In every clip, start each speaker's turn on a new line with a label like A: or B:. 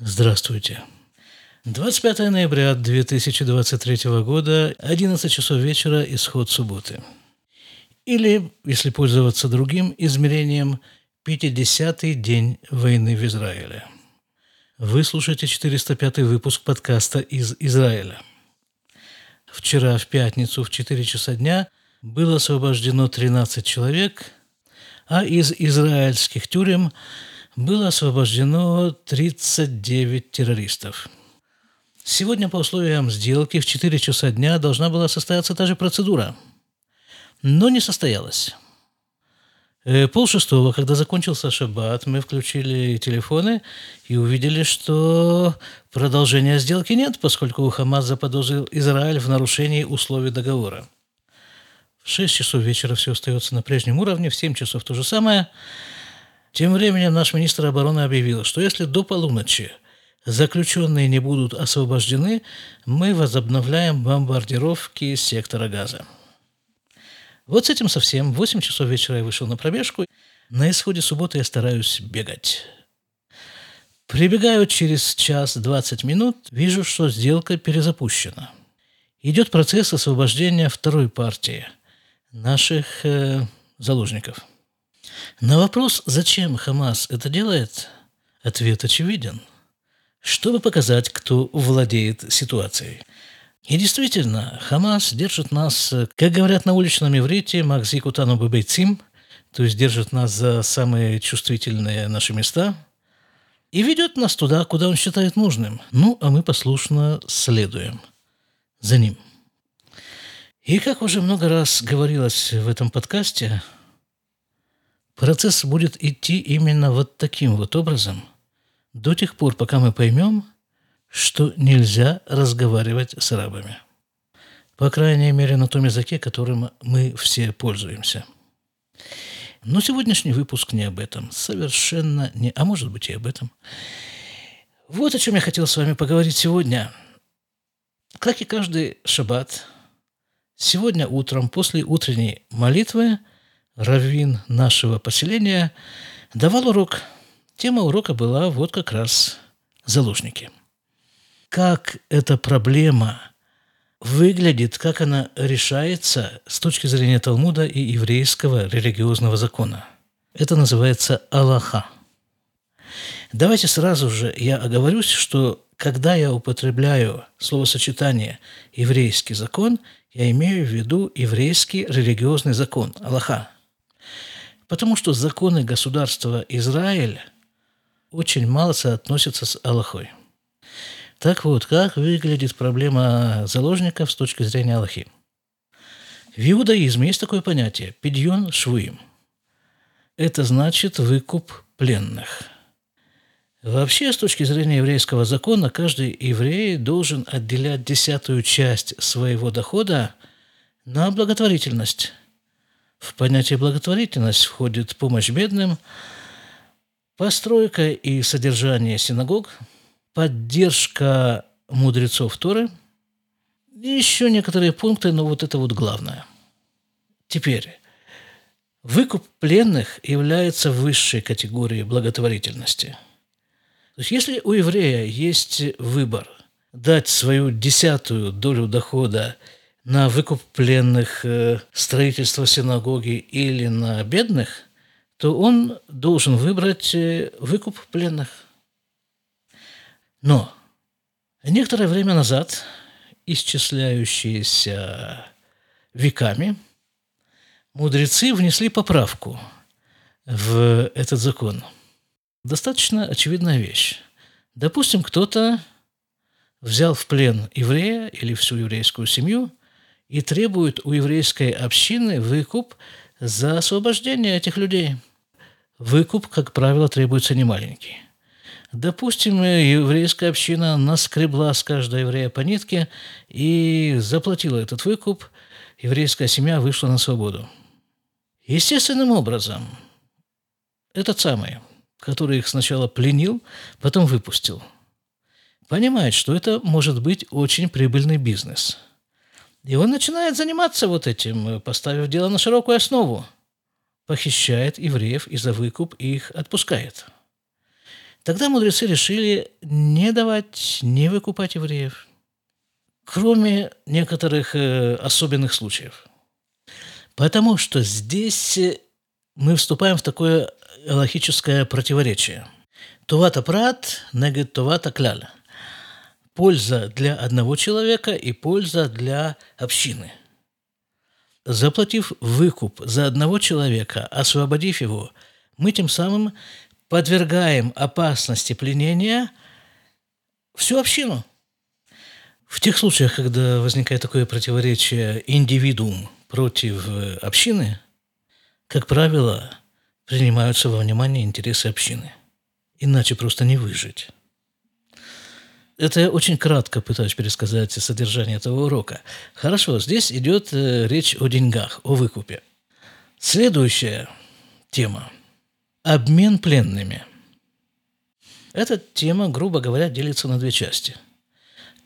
A: Здравствуйте. 25 ноября 2023 года, 11 часов вечера, исход субботы. Или, если пользоваться другим измерением, 50-й день войны в Израиле. Вы слушаете 405 выпуск подкаста из Израиля. Вчера, в пятницу, в 4 часа дня, было освобождено 13 человек, а из израильских тюрем – было освобождено 39 террористов. Сегодня по условиям сделки в 4 часа дня должна была состояться та же процедура, но не состоялась. Э, пол шестого, когда закончился шаббат, мы включили телефоны и увидели, что продолжения сделки нет, поскольку Хамас заподозрил Израиль в нарушении условий договора. В 6 часов вечера все остается на прежнем уровне, в 7 часов то же самое – тем временем наш министр обороны объявил, что если до полуночи заключенные не будут освобождены, мы возобновляем бомбардировки сектора газа. Вот с этим совсем. В 8 часов вечера я вышел на пробежку. На исходе субботы я стараюсь бегать. Прибегаю через час 20 минут, вижу, что сделка перезапущена. Идет процесс освобождения второй партии наших э, заложников – на вопрос, зачем Хамас это делает, ответ очевиден. Чтобы показать, кто владеет ситуацией. И действительно, Хамас держит нас, как говорят на уличном иврите, «Макзику тану бабейцим», то есть держит нас за самые чувствительные наши места, и ведет нас туда, куда он считает нужным. Ну, а мы послушно следуем за ним. И как уже много раз говорилось в этом подкасте, Процесс будет идти именно вот таким вот образом до тех пор, пока мы поймем, что нельзя разговаривать с арабами. По крайней мере, на том языке, которым мы все пользуемся. Но сегодняшний выпуск не об этом. Совершенно не... А может быть и об этом. Вот о чем я хотел с вами поговорить сегодня. Как и каждый шаббат, сегодня утром после утренней молитвы – раввин нашего поселения, давал урок. Тема урока была вот как раз заложники. Как эта проблема выглядит, как она решается с точки зрения Талмуда и еврейского религиозного закона. Это называется Аллаха. Давайте сразу же я оговорюсь, что когда я употребляю словосочетание «еврейский закон», я имею в виду еврейский религиозный закон, Аллаха – Потому что законы государства Израиль очень мало соотносятся с Аллахой. Так вот, как выглядит проблема заложников с точки зрения Аллахи? В иудаизме есть такое понятие – пидьон швуим. Это значит выкуп пленных. Вообще, с точки зрения еврейского закона, каждый еврей должен отделять десятую часть своего дохода на благотворительность – в понятие благотворительность входит помощь бедным, постройка и содержание синагог, поддержка мудрецов Торы и еще некоторые пункты, но вот это вот главное. Теперь, выкуп пленных является высшей категорией благотворительности. То есть если у еврея есть выбор дать свою десятую долю дохода – на выкуп пленных, э, строительство синагоги или на бедных, то он должен выбрать э, выкуп пленных. Но некоторое время назад, исчисляющиеся веками, мудрецы внесли поправку в этот закон. Достаточно очевидная вещь. Допустим, кто-то взял в плен еврея или всю еврейскую семью – и требует у еврейской общины выкуп за освобождение этих людей. Выкуп, как правило, требуется немаленький. Допустим, еврейская община наскребла с каждого еврея по нитке и заплатила этот выкуп, еврейская семья вышла на свободу. Естественным образом, этот самый, который их сначала пленил, потом выпустил, понимает, что это может быть очень прибыльный бизнес – и он начинает заниматься вот этим, поставив дело на широкую основу. Похищает евреев и за выкуп их отпускает. Тогда мудрецы решили не давать, не выкупать евреев, кроме некоторых э, особенных случаев. Потому что здесь э, мы вступаем в такое логическое противоречие. Тувата прат, негет тувата кляль. Польза для одного человека и польза для общины. Заплатив выкуп за одного человека, освободив его, мы тем самым подвергаем опасности пленения всю общину. В тех случаях, когда возникает такое противоречие индивидуум против э, общины, как правило, принимаются во внимание интересы общины. Иначе просто не выжить. Это я очень кратко пытаюсь пересказать содержание этого урока. Хорошо, здесь идет э, речь о деньгах, о выкупе. Следующая тема – Обмен пленными. Эта тема, грубо говоря, делится на две части.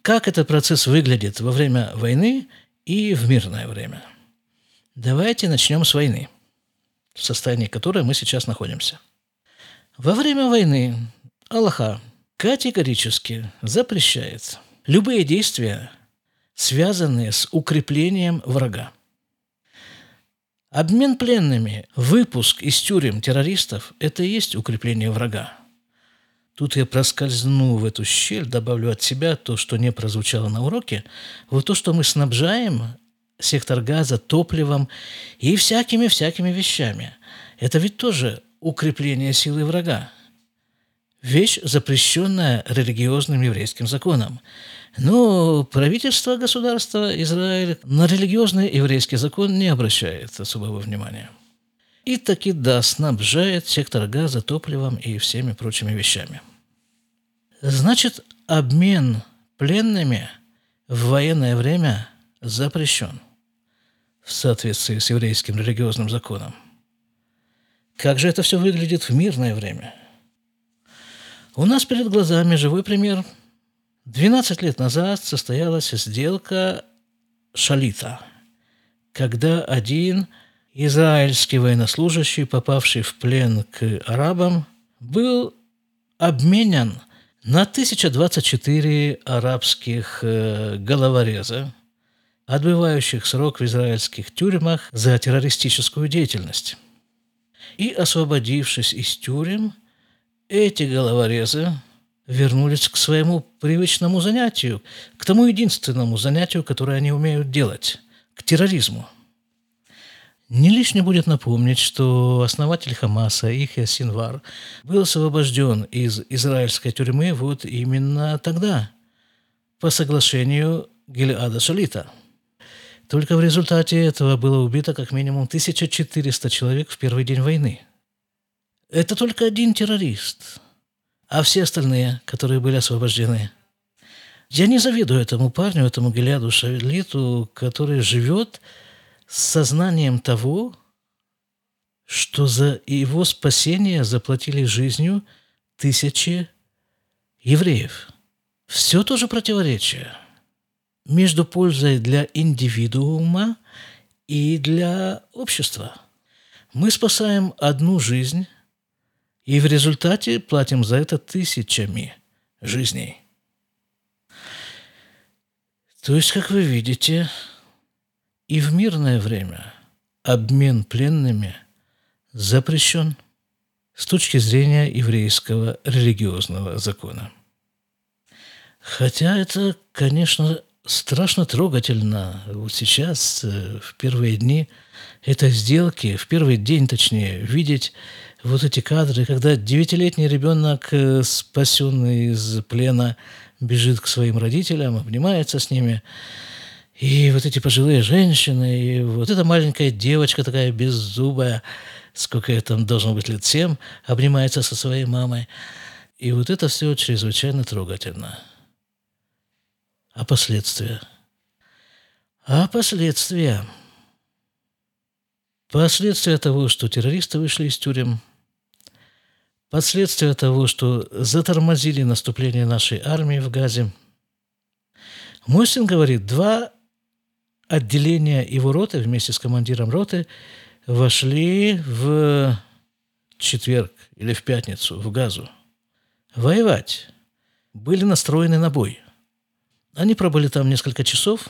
A: Как этот процесс выглядит во время войны и в мирное время? Давайте начнем с войны, в состоянии которой мы сейчас находимся. Во время войны Аллаха категорически запрещает любые действия, связанные с укреплением врага. Обмен пленными, выпуск из тюрем террористов – это и есть укрепление врага. Тут я проскользну в эту щель, добавлю от себя то, что не прозвучало на уроке. Вот то, что мы снабжаем сектор газа топливом и всякими-всякими вещами. Это ведь тоже укрепление силы врага. Вещь, запрещенная религиозным еврейским законом. Но правительство государства Израиль на религиозный еврейский закон не обращает особого внимания. И таки да, снабжает сектор газа топливом и всеми прочими вещами. Значит, обмен пленными в военное время запрещен в соответствии с еврейским религиозным законом. Как же это все выглядит в мирное время? У нас перед глазами живой пример – 12 лет назад состоялась сделка Шалита, когда один израильский военнослужащий, попавший в плен к арабам, был обменен на 1024 арабских э, головореза, отбывающих срок в израильских тюрьмах за террористическую деятельность. И освободившись из тюрем, эти головорезы вернулись к своему привычному занятию, к тому единственному занятию, которое они умеют делать, к терроризму. Не лишне будет напомнить, что основатель Хамаса, Ихя Синвар, был освобожден из израильской тюрьмы вот именно тогда, по соглашению Гилеада Шалита. Только в результате этого было убито как минимум 1400 человек в первый день войны. Это только один террорист – а все остальные, которые были освобождены. Я не завидую этому парню, этому Гелиаду Шавелиту, который живет с сознанием того, что за его спасение заплатили жизнью тысячи евреев. Все тоже противоречие между пользой для индивидуума и для общества. Мы спасаем одну жизнь – и в результате платим за это тысячами жизней. То есть, как вы видите, и в мирное время обмен пленными запрещен с точки зрения еврейского религиозного закона. Хотя это, конечно, страшно трогательно вот сейчас, э, в первые дни этой сделки, в первый день, точнее, видеть вот эти кадры, когда девятилетний ребенок, э, спасенный из плена, бежит к своим родителям, обнимается с ними, и вот эти пожилые женщины, и вот эта маленькая девочка такая беззубая, сколько ей там должно быть лет семь, обнимается со своей мамой. И вот это все чрезвычайно трогательно. А последствия? А последствия? Последствия того, что террористы вышли из тюрем – Последствия того, что затормозили наступление нашей армии в Газе. Мосин говорит, два отделения его роты вместе с командиром роты вошли в четверг или в пятницу в Газу. воевать, были настроены на бой. Они пробыли там несколько часов,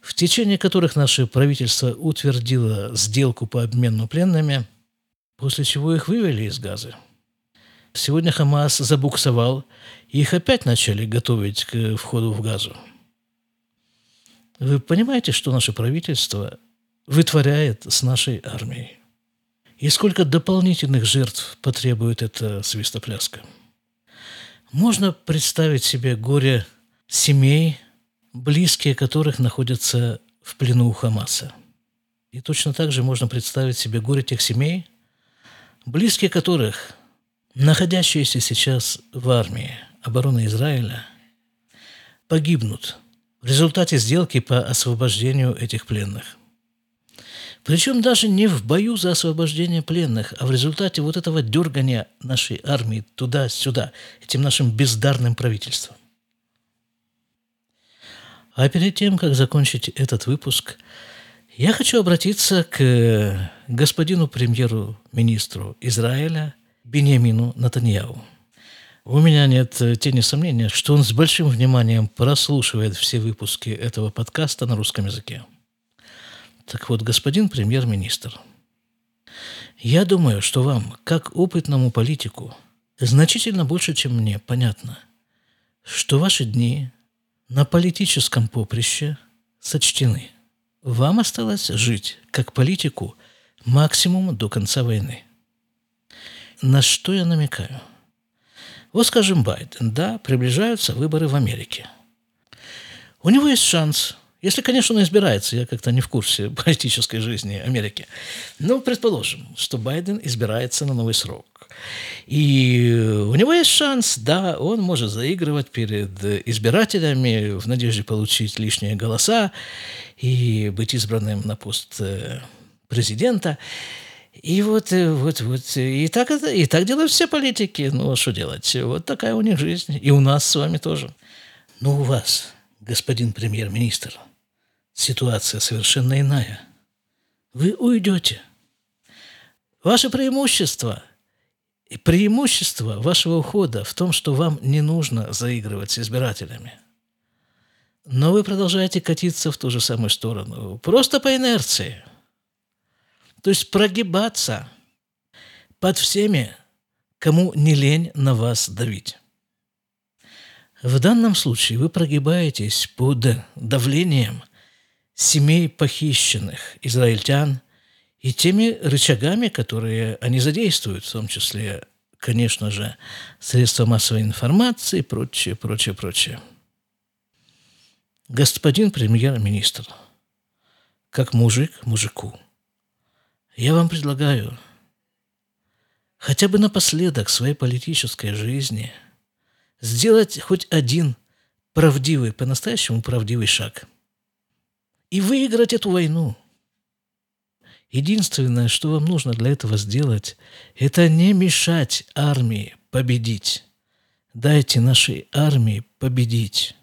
A: в течение которых наше правительство утвердило сделку по обмену пленными, после чего их вывели из Газы. Сегодня Хамас забуксовал, их опять начали готовить к входу в Газу. Вы понимаете, что наше правительство вытворяет с нашей армией? И сколько дополнительных жертв потребует эта свистопляска? Можно представить себе горе семей, близкие которых находятся в плену у Хамаса. И точно так же можно представить себе горе тех семей, близкие которых, находящиеся сейчас в армии обороны Израиля, погибнут в результате сделки по освобождению этих пленных. Причем даже не в бою за освобождение пленных, а в результате вот этого дергания нашей армии туда-сюда, этим нашим бездарным правительством. А перед тем, как закончить этот выпуск, я хочу обратиться к господину премьеру-министру Израиля Бениамину Натаньяу. У меня нет тени сомнения, что он с большим вниманием прослушивает все выпуски этого подкаста на русском языке. Так вот, господин премьер-министр, я думаю, что вам, как опытному политику, значительно больше, чем мне, понятно, что ваши дни на политическом поприще сочтены. Вам осталось жить, как политику, максимум до конца войны. На что я намекаю? Вот, скажем, Байден, да, приближаются выборы в Америке. У него есть шанс – если, конечно, он избирается, я как-то не в курсе политической жизни Америки. Но предположим, что Байден избирается на новый срок. И у него есть шанс, да, он может заигрывать перед избирателями в надежде получить лишние голоса и быть избранным на пост э, президента. И вот, э, вот, вот, и так, это, и так делают все политики. Ну, а что делать? Вот такая у них жизнь. И у нас с вами тоже. Но у вас, господин премьер-министр – ситуация совершенно иная. Вы уйдете. Ваше преимущество преимущество вашего ухода в том, что вам не нужно заигрывать с избирателями. Но вы продолжаете катиться в ту же самую сторону, просто по инерции. То есть прогибаться под всеми, кому не лень на вас давить. В данном случае вы прогибаетесь под давлением семей похищенных израильтян и теми рычагами, которые они задействуют, в том числе, конечно же, средства массовой информации и прочее, прочее, прочее. Господин премьер-министр, как мужик мужику, я вам предлагаю хотя бы напоследок своей политической жизни сделать хоть один правдивый, по-настоящему правдивый шаг – и выиграть эту войну. Единственное, что вам нужно для этого сделать, это не мешать армии победить. Дайте нашей армии победить.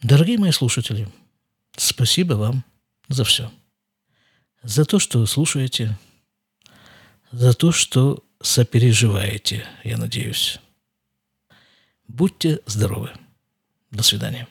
A: Дорогие мои слушатели, спасибо вам за все. За то, что слушаете, за то, что сопереживаете, я надеюсь. Будьте здоровы. До свидания.